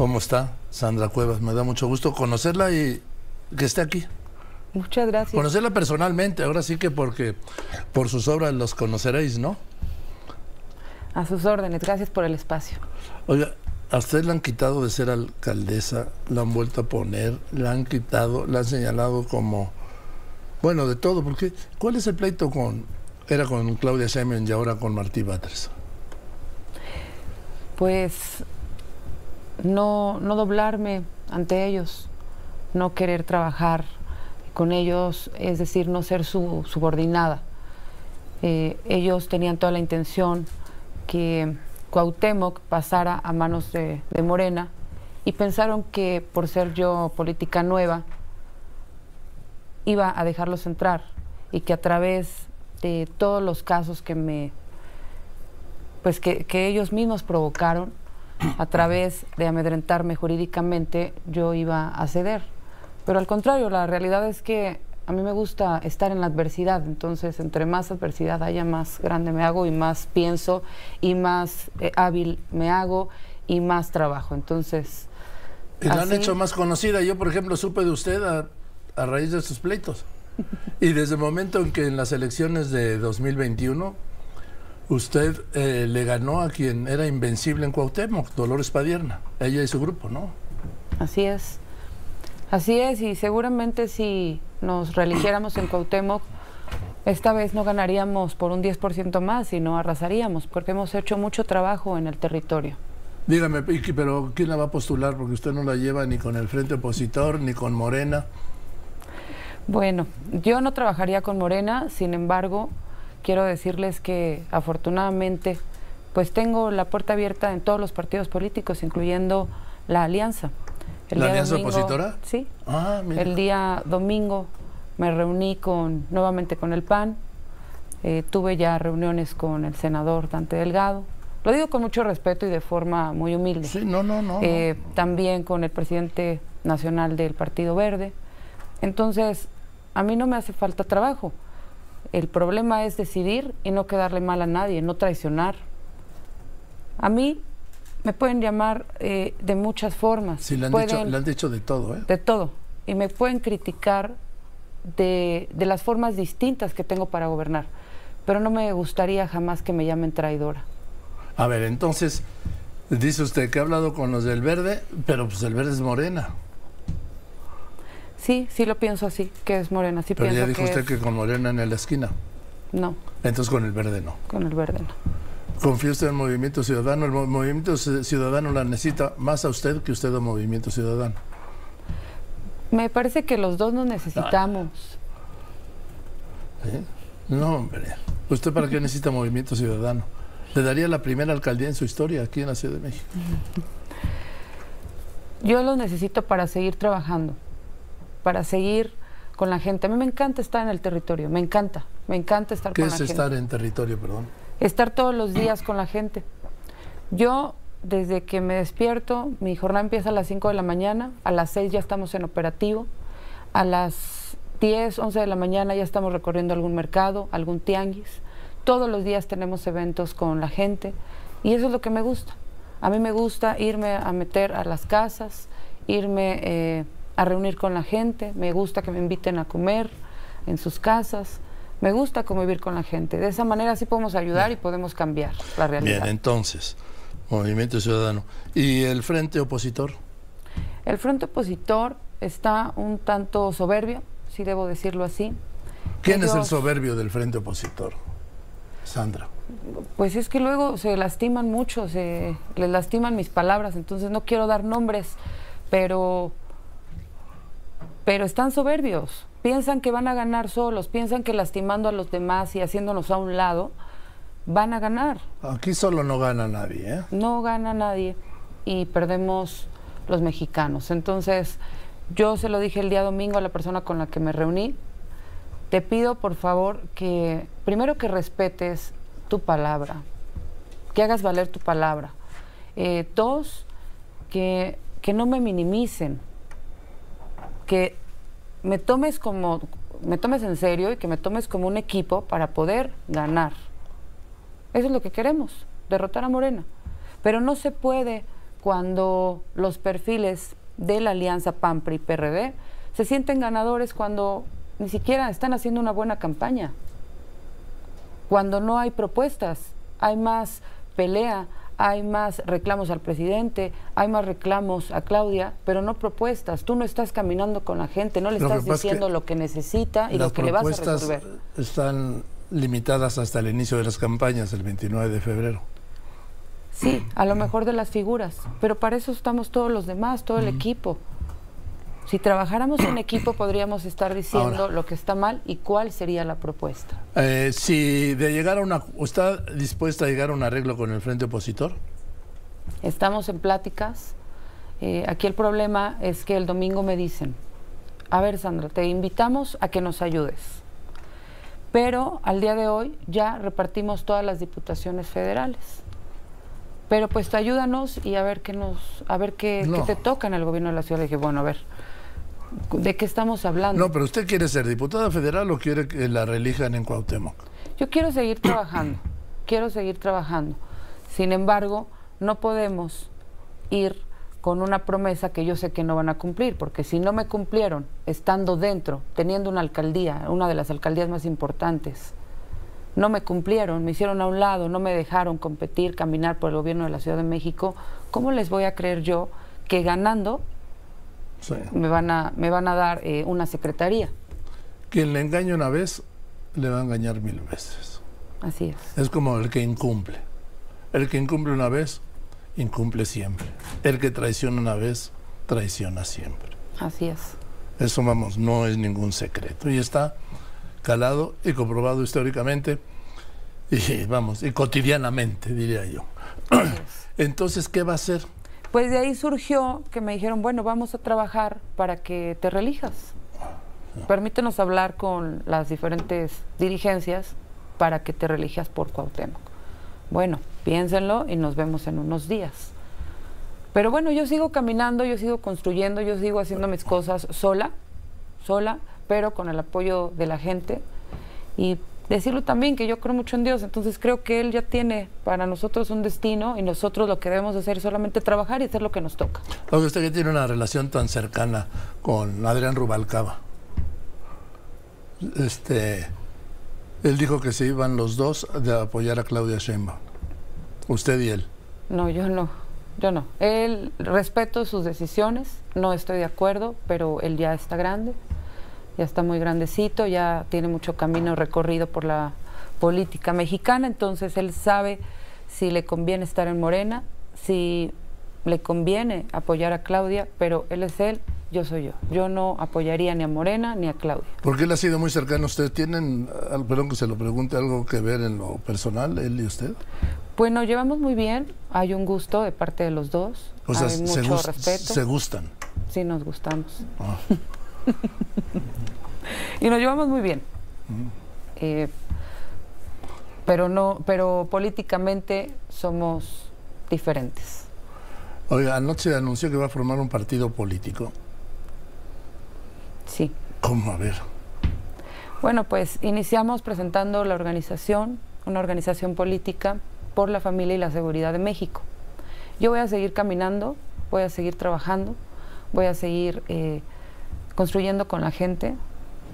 ¿Cómo está Sandra Cuevas? Me da mucho gusto conocerla y que esté aquí. Muchas gracias. Conocerla personalmente, ahora sí que porque por sus obras los conoceréis, ¿no? A sus órdenes, gracias por el espacio. Oiga, a usted le han quitado de ser alcaldesa, la han vuelto a poner, la han quitado, la han señalado como, bueno, de todo, porque ¿cuál es el pleito con, era con Claudia Sheinbaum y ahora con Martí Batres? Pues no, no doblarme ante ellos, no querer trabajar con ellos, es decir, no ser su subordinada. Eh, ellos tenían toda la intención que Cuauhtémoc pasara a manos de, de, Morena y pensaron que por ser yo política nueva iba a dejarlos entrar y que a través de todos los casos que me pues que, que ellos mismos provocaron a través de amedrentarme jurídicamente yo iba a ceder. Pero al contrario, la realidad es que a mí me gusta estar en la adversidad, entonces entre más adversidad haya, más grande me hago y más pienso y más eh, hábil me hago y más trabajo. Entonces... Y la han hecho más conocida. Yo, por ejemplo, supe de usted a, a raíz de sus pleitos. Y desde el momento en que en las elecciones de 2021 usted eh, le ganó a quien era invencible en Cuauhtémoc, Dolores Padierna, ella y su grupo, ¿no? Así es. Así es, y seguramente si nos religiéramos en Cuauhtémoc, esta vez no ganaríamos por un 10% más, sino arrasaríamos, porque hemos hecho mucho trabajo en el territorio. Dígame, pero ¿quién la va a postular? Porque usted no la lleva ni con el Frente Opositor, ni con Morena. Bueno, yo no trabajaría con Morena, sin embargo, quiero decirles que afortunadamente, pues tengo la puerta abierta en todos los partidos políticos, incluyendo la Alianza. ¿La Alianza Opositora? Sí. el día domingo me reuní con, nuevamente con el PAN, eh, tuve ya reuniones con el senador Dante Delgado, lo digo con mucho respeto y de forma muy humilde. Sí, no, no, no. Eh, también con el presidente nacional del Partido Verde. Entonces, a mí no me hace falta trabajo. El problema es decidir y no quedarle mal a nadie, no traicionar. A mí me pueden llamar eh, de muchas formas. Sí, le han, pueden, dicho, le han, dicho, de todo, ¿eh? De todo. Y me pueden criticar de, de, las formas distintas que tengo para gobernar. Pero no me gustaría jamás que me llamen traidora. A ver, entonces, dice usted que ha hablado con los del verde, pero pues el verde es morena. Sí, sí lo pienso así, que es morena. Sí pero ya dijo que usted es... que con morena en la esquina. No. Entonces con el verde no. Con el verde no. ¿Confía usted en Movimiento Ciudadano? ¿El Movimiento Ciudadano la necesita más a usted que usted a Movimiento Ciudadano? Me parece que los dos nos necesitamos. ¿Eh? No, hombre. ¿Usted para qué necesita Movimiento Ciudadano? Le daría la primera alcaldía en su historia aquí en la Ciudad de México. Yo los necesito para seguir trabajando, para seguir con la gente. A mí me encanta estar en el territorio, me encanta, me encanta estar ¿Qué con es la gente. estar en territorio, perdón? estar todos los días con la gente. Yo, desde que me despierto, mi jornada empieza a las 5 de la mañana, a las 6 ya estamos en operativo, a las 10, 11 de la mañana ya estamos recorriendo algún mercado, algún tianguis. Todos los días tenemos eventos con la gente y eso es lo que me gusta. A mí me gusta irme a meter a las casas, irme eh, a reunir con la gente, me gusta que me inviten a comer en sus casas. Me gusta convivir con la gente. De esa manera sí podemos ayudar Bien. y podemos cambiar la realidad. Bien, entonces, Movimiento Ciudadano. ¿Y el Frente Opositor? El Frente Opositor está un tanto soberbio, si debo decirlo así. ¿Quién Ellos, es el soberbio del Frente Opositor? Sandra. Pues es que luego se lastiman mucho, se les lastiman mis palabras, entonces no quiero dar nombres, pero pero están soberbios piensan que van a ganar solos, piensan que lastimando a los demás y haciéndonos a un lado, van a ganar. Aquí solo no gana nadie, ¿eh? No gana nadie y perdemos los mexicanos. Entonces, yo se lo dije el día domingo a la persona con la que me reuní, te pido por favor que, primero que respetes tu palabra, que hagas valer tu palabra. Eh, dos, que, que no me minimicen, que me tomes como me tomes en serio y que me tomes como un equipo para poder ganar. Eso es lo que queremos, derrotar a Morena. Pero no se puede cuando los perfiles de la alianza PAMPRI PRD se sienten ganadores cuando ni siquiera están haciendo una buena campaña. Cuando no hay propuestas, hay más pelea, hay más reclamos al presidente, hay más reclamos a Claudia, pero no propuestas. Tú no estás caminando con la gente, no le estás diciendo lo que necesita y lo que le vas a resolver. Están limitadas hasta el inicio de las campañas, el 29 de febrero. Sí, a lo mejor de las figuras, pero para eso estamos todos los demás, todo el equipo. Si trabajáramos en equipo podríamos estar diciendo lo que está mal y cuál sería la propuesta. Eh, si de llegar a una, ¿está dispuesta a llegar a un arreglo con el frente opositor? Estamos en pláticas. Eh, aquí el problema es que el domingo me dicen, a ver Sandra, te invitamos a que nos ayudes. Pero al día de hoy ya repartimos todas las diputaciones federales. Pero pues ayúdanos y a ver qué nos, a ver qué, qué te toca en el gobierno de la ciudad. Le dije, bueno, a ver, ¿De qué estamos hablando? No, pero usted quiere ser diputada federal o quiere que la reelijan en Cuauhtémoc. Yo quiero seguir trabajando, quiero seguir trabajando. Sin embargo, no podemos ir con una promesa que yo sé que no van a cumplir, porque si no me cumplieron estando dentro, teniendo una alcaldía, una de las alcaldías más importantes, no me cumplieron, me hicieron a un lado, no me dejaron competir, caminar por el gobierno de la Ciudad de México, ¿cómo les voy a creer yo que ganando me, van a, me van a dar eh, una secretaría. Quien le engaña una vez, le va a engañar mil veces. Así es. Es como el que incumple. El que incumple una vez, incumple siempre. El que traiciona una vez, traiciona siempre. Así es. Eso, vamos, no es ningún secreto. Y está calado y comprobado históricamente y, vamos, y cotidianamente, diría yo. Entonces, ¿qué va a hacer? Pues de ahí surgió que me dijeron, bueno, vamos a trabajar para que te relijas. Permítenos hablar con las diferentes dirigencias para que te relijas por Cuauhtémoc. Bueno, piénsenlo y nos vemos en unos días. Pero bueno, yo sigo caminando, yo sigo construyendo, yo sigo haciendo mis cosas sola, sola, pero con el apoyo de la gente. Y decirlo también que yo creo mucho en Dios, entonces creo que Él ya tiene para nosotros un destino y nosotros lo que debemos hacer es solamente trabajar y hacer lo que nos toca. Usted que tiene una relación tan cercana con Adrián Rubalcaba, este, él dijo que se iban los dos de apoyar a Claudia Sheinbaum, usted y él. No, yo no, yo no. Él respeto sus decisiones, no estoy de acuerdo, pero él ya está grande, ya está muy grandecito, ya tiene mucho camino recorrido por la política mexicana, entonces él sabe si le conviene estar en Morena, si le conviene apoyar a Claudia, pero él es él, yo soy yo. Yo no apoyaría ni a Morena ni a Claudia. Porque él ha sido muy cercano a usted. ¿Tienen, perdón que se lo pregunte, algo que ver en lo personal, él y usted? Bueno, llevamos muy bien, hay un gusto de parte de los dos, hay mucho respeto. ¿Se gustan? Sí, nos gustamos. Ah. Y nos llevamos muy bien. Eh, pero no, pero políticamente somos diferentes. Oiga, anoche anunció que va a formar un partido político. Sí. ¿Cómo? A ver. Bueno, pues iniciamos presentando la organización, una organización política por la familia y la seguridad de México. Yo voy a seguir caminando, voy a seguir trabajando, voy a seguir eh, construyendo con la gente,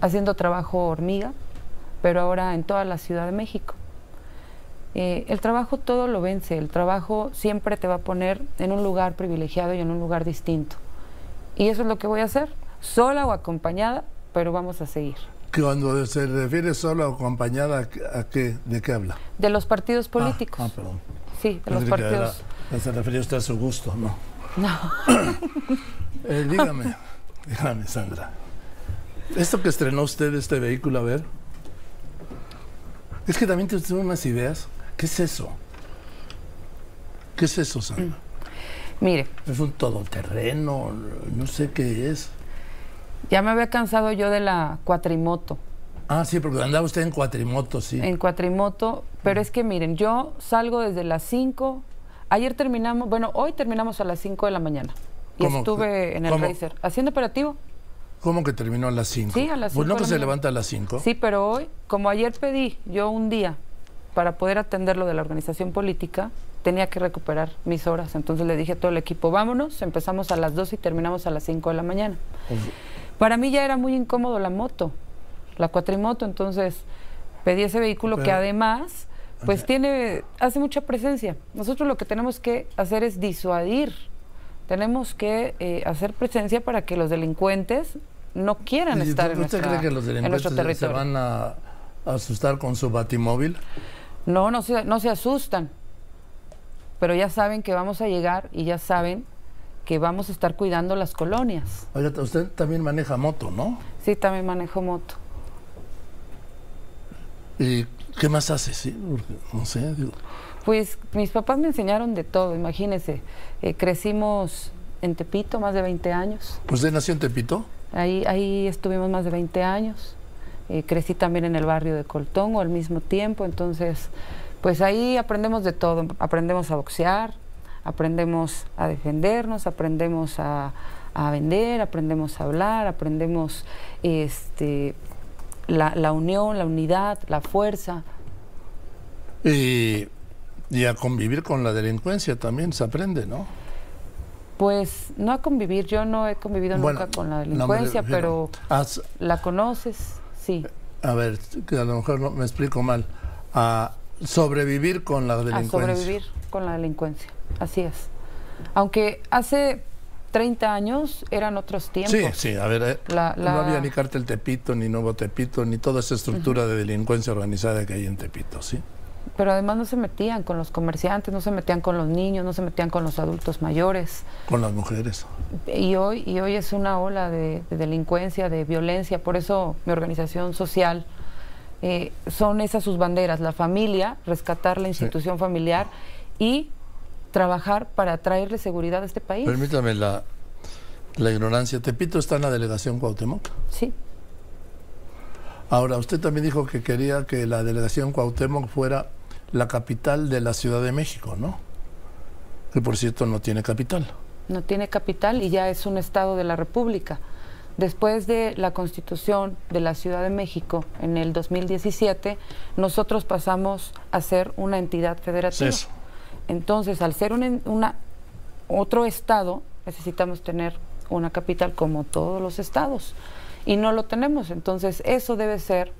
haciendo trabajo hormiga, pero ahora en toda la Ciudad de México. Eh, el trabajo todo lo vence, el trabajo siempre te va a poner en un lugar privilegiado y en un lugar distinto. Y eso es lo que voy a hacer, sola o acompañada, pero vamos a seguir. Cuando se refiere sola o acompañada, ¿a qué, ¿de qué habla? De los partidos políticos. Ah, perdón. Sí, de los partidos. se refería usted a su gusto, ¿no? No. eh, dígame. Dígame, Sandra. Esto que estrenó usted, este vehículo, a ver. Es que también tiene unas ideas. ¿Qué es eso? ¿Qué es eso, Sandra? Mm. Mire. Es un todoterreno, no sé qué es. Ya me había cansado yo de la cuatrimoto. Ah, sí, porque andaba usted en cuatrimoto, sí. En cuatrimoto, pero es que miren, yo salgo desde las 5, ayer terminamos, bueno, hoy terminamos a las 5 de la mañana. Y estuve en el Racer haciendo operativo. ¿Cómo que terminó a las 5? Sí, a las 5. Pues no que se levanta a las 5. Sí, pero hoy, como ayer pedí yo un día para poder atender lo de la organización política, tenía que recuperar mis horas. Entonces le dije a todo el equipo, vámonos, empezamos a las 2 y terminamos a las 5 de la mañana. Para mí ya era muy incómodo la moto, la cuatrimoto, entonces pedí ese vehículo que además pues tiene hace mucha presencia. Nosotros lo que tenemos que hacer es disuadir. Tenemos que eh, hacer presencia para que los delincuentes no quieran estar en, ¿Usted cree que los delincuentes se van a asustar con su batimóvil? No, no se, no se asustan. Pero ya saben que vamos a llegar y ya saben que vamos a estar cuidando las colonias. Oiga, usted también maneja moto, ¿no? Sí, también manejo moto. ¿Y qué más hace? Sí, no sé. Pues mis papás me enseñaron de todo, imagínese. Eh, crecimos en Tepito más de 20 años. ¿Usted nació en Tepito? Ahí, ahí estuvimos más de 20 años. Eh, crecí también en el barrio de Coltongo al mismo tiempo, entonces pues ahí aprendemos de todo, aprendemos a boxear, aprendemos a defendernos, aprendemos a, vender, aprendemos a hablar, aprendemos este, la, unión, la unidad, la fuerza. Y, y, a convivir con la delincuencia también se aprende, ¿no? Pues no a convivir, yo no he convivido nunca con la delincuencia, pero la conoces, sí. A ver, que a lo mejor no, me explico mal. A sobrevivir con la delincuencia. A sobrevivir con la delincuencia, así es. Aunque hace 30 años eran otros tiempos. Sí, sí, a ver, eh, no había ni cártel Tepito, ni Nuevo Tepito, ni toda esa estructura de delincuencia organizada que hay en Tepito, ¿sí? Pero además no se metían con los comerciantes, no se metían con los niños, no se metían con los adultos mayores. Con las mujeres. Y hoy, y hoy es una ola de, delincuencia, de violencia, por eso mi organización social eh, son esas sus banderas, la familia, rescatar la institución familiar y trabajar para traerle seguridad a este país. Permítame la, la ignorancia. ¿Tepito está en la delegación Cuauhtémoc? Sí. Ahora, usted también dijo que quería que la delegación Cuauhtémoc fuera la capital de la Ciudad de México, ¿no? Que por cierto no tiene capital. No tiene capital y ya es un estado de la República. Después de la constitución de la Ciudad de México en el 2017, nosotros pasamos a ser una entidad federativa. Entonces, al ser una, otro estado, necesitamos tener una capital como todos los estados. Y no lo tenemos. Entonces, eso debe ser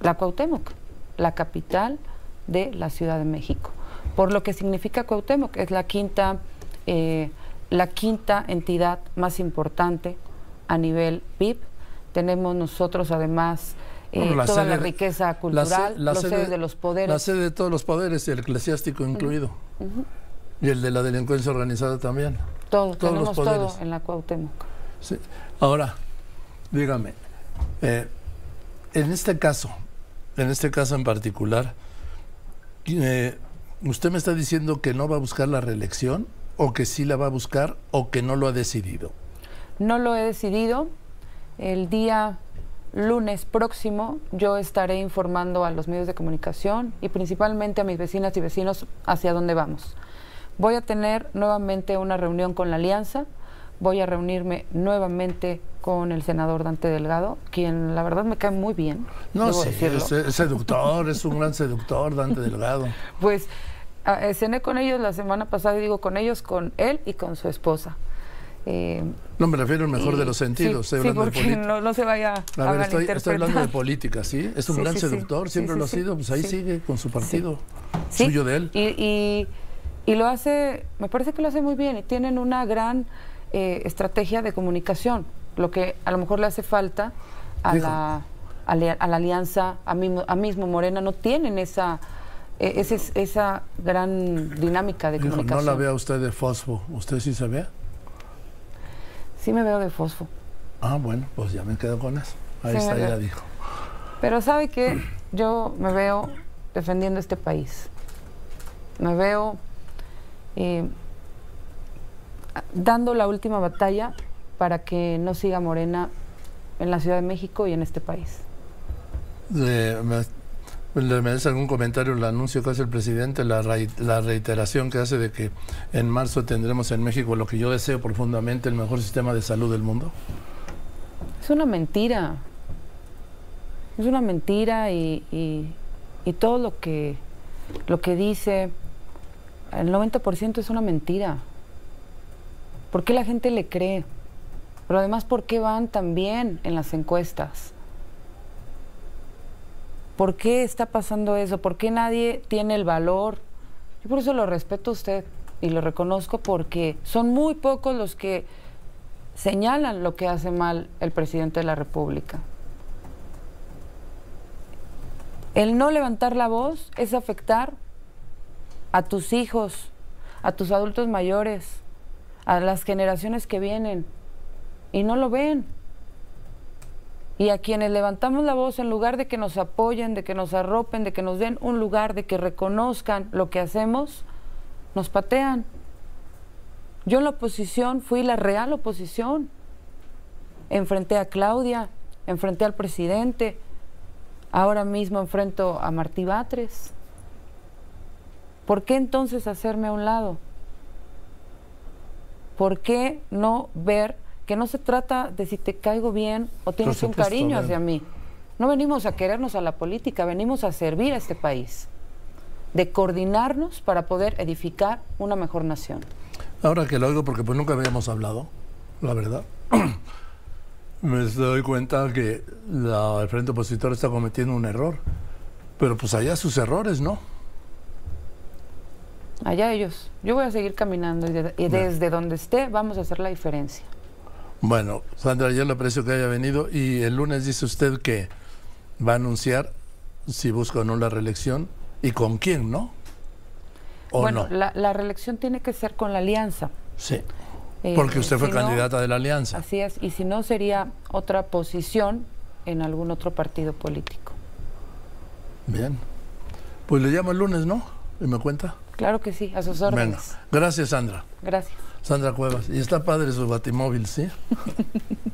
la Cuauhtémoc la capital de la Ciudad de México. Por lo que significa Cuauhtémoc, es la quinta, eh, la quinta entidad más importante a nivel PIB. Tenemos nosotros además eh, toda la riqueza cultural, la, sede, de los poderes. La sede de todos los poderes, el eclesiástico incluido. Y el de la delincuencia organizada también. Todo, todos tenemos los poderes. todo en la Cuauhtémoc. Ahora, dígame, eh, en este caso, en este caso en particular, eh, ¿usted me está diciendo que no va a buscar la reelección o que sí la va a buscar o que no lo ha decidido? No lo he decidido. El día lunes próximo yo estaré informando a los medios de comunicación y principalmente a mis vecinas y vecinos hacia dónde vamos. Voy a tener nuevamente una reunión con la Alianza voy a reunirme nuevamente con el senador Dante Delgado, quien la verdad me cae muy bien. No, sí, es, seductor, es un gran seductor, Dante Delgado. Pues cené con ellos la semana pasada, y digo con ellos, con él y con su esposa. Eh, no me refiero al mejor de los sentidos. Sí, porque no, se vaya a, ver, estoy, estoy, hablando de política, ¿sí? Es un gran seductor, siempre lo ha sido, pues ahí sigue con su partido suyo de él. Y, y, y, lo hace, me parece que lo hace muy bien y tienen una gran eh, estrategia de comunicación, lo que a lo mejor le hace falta a, la, a, la, alianza, a mismo, a mismo Morena, no tienen esa, e, esa, esa gran dinámica de comunicación. No la vea usted de fosfo, ¿usted sí se ve? Sí me veo de fosfo. Ah, bueno, pues ya me quedo con eso. Ahí está, ya dijo. Pero sabe que yo me veo defendiendo este país. Me veo eh, dando la última batalla para que no siga Morena en la Ciudad de México y en este país. ¿Le merece algún comentario el anuncio que hace el presidente, la, la reiteración que hace de que en marzo tendremos en México lo que yo deseo profundamente, el mejor sistema de salud del mundo? Es una mentira. Es una mentira y, todo lo que, lo que dice el 90% es una mentira. ¿Por qué la gente le cree? Pero además, ¿por qué van tan bien en las encuestas? ¿Por qué está pasando eso? ¿Por qué nadie tiene el valor? Yo por eso lo respeto a usted y lo reconozco porque son muy pocos los que señalan lo que hace mal el presidente de la República. El no levantar la voz es afectar a tus hijos, a tus adultos mayores, a las generaciones que vienen y no lo ven. Y a quienes levantamos la voz en lugar de que nos apoyen, de que nos arropen, de que nos den un lugar, de que reconozcan lo que hacemos, nos patean. Yo en la oposición fui la real oposición. Enfrenté a Claudia, enfrenté al presidente, ahora mismo enfrento a Martí Batres. ¿Por qué entonces hacerme a un lado? ¿Por qué no ver que no se trata de si te caigo bien o tienes un cariño hacia mí? No venimos a querernos a la política, venimos a servir a este país, de coordinarnos para poder edificar una mejor nación. Ahora que lo oigo, porque pues nunca habíamos hablado, la verdad, me doy cuenta que la, el Frente Opositor está cometiendo un error. Pero pues allá sus errores, ¿no? Allá ellos. Yo voy a seguir caminando y, desde donde esté vamos a hacer la diferencia. Bueno, Sandra, yo le aprecio que haya venido y el lunes dice usted que va a anunciar si busca o no la reelección y con quién, ¿no? bueno, la, reelección tiene que ser con la alianza. Sí. Eh, porque usted fue candidata de la alianza. Así es, y si no sería otra posición en algún otro partido político. Bien. Pues le llamo el lunes, ¿no? Y me cuenta. Claro que sí, a sus órdenes. gracias, Sandra. Gracias. Sandra Cuevas. Y está padre su batimóvil, ¿sí?